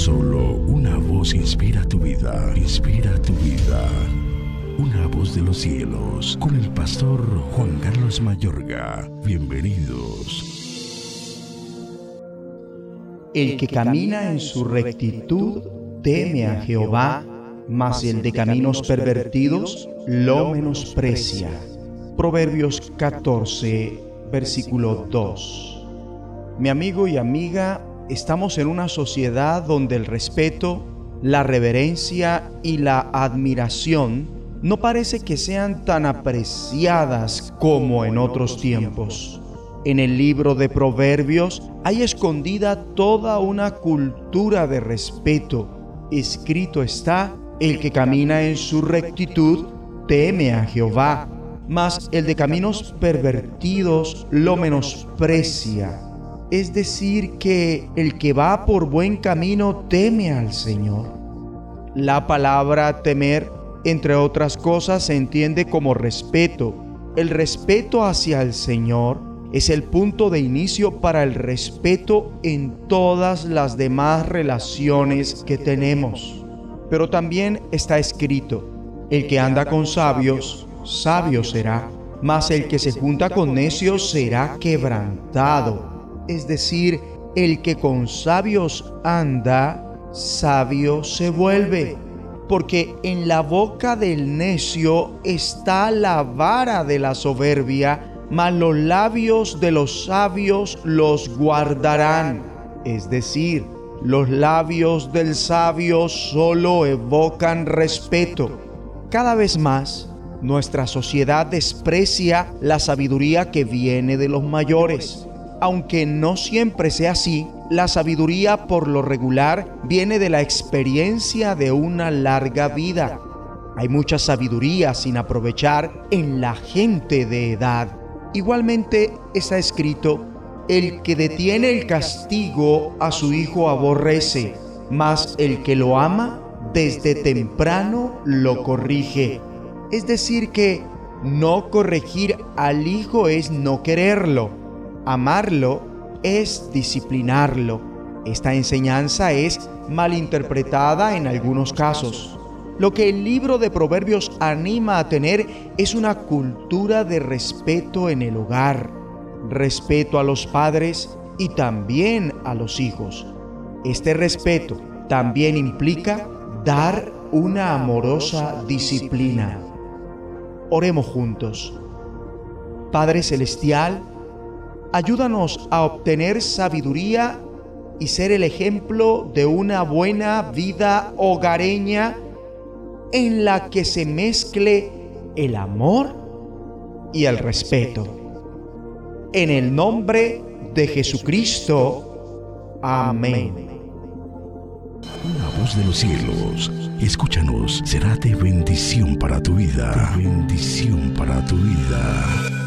Solo una voz inspira tu vida, inspira tu vida. Una voz de los cielos, con el pastor Juan Carlos Mayorga. Bienvenidos. El que camina en su rectitud teme a Jehová, mas el de caminos pervertidos lo menosprecia. Proverbios 14, versículo 2. Mi amigo y amiga, estamos en una sociedad donde el respeto, la reverencia y la admiración no parece que sean tan apreciadas como en otros tiempos. En el libro de Proverbios hay escondida toda una cultura de respeto. Escrito está, el que camina en su rectitud teme a Jehová, mas el de caminos pervertidos lo menosprecia. Es decir, que el que va por buen camino teme al Señor. La palabra temer, entre otras cosas, se entiende como respeto. El respeto hacia el Señor es el punto de inicio para el respeto en todas las demás relaciones que tenemos. Pero también está escrito, el que anda con sabios, sabio será, mas el que se junta con necios será quebrantado. Es decir, el que con sabios anda, sabio se vuelve. Porque en la boca del necio está la vara de la soberbia, mas los labios de los sabios los guardarán. Es decir, los labios del sabio solo evocan respeto. Cada vez más, nuestra sociedad desprecia la sabiduría que viene de los mayores. Aunque no siempre sea así, la sabiduría por lo regular viene de la experiencia de una larga vida. Hay mucha sabiduría sin aprovechar en la gente de edad. Igualmente está escrito, el que detiene el castigo a su hijo aborrece, mas el que lo ama desde temprano lo corrige. Es decir, que no corregir al hijo es no quererlo. Amarlo es disciplinarlo. Esta enseñanza es malinterpretada en algunos casos. Lo que el libro de Proverbios anima a tener es una cultura de respeto en el hogar, respeto a los padres y también a los hijos. Este respeto también implica dar una amorosa disciplina. Oremos juntos. Padre Celestial, ayúdanos a obtener sabiduría y ser el ejemplo de una buena vida hogareña en la que se mezcle el amor y el respeto. En el nombre de Jesucristo. Amén. Una voz de los cielos Escúchanos, será de bendición para tu vida. bendición para tu vida.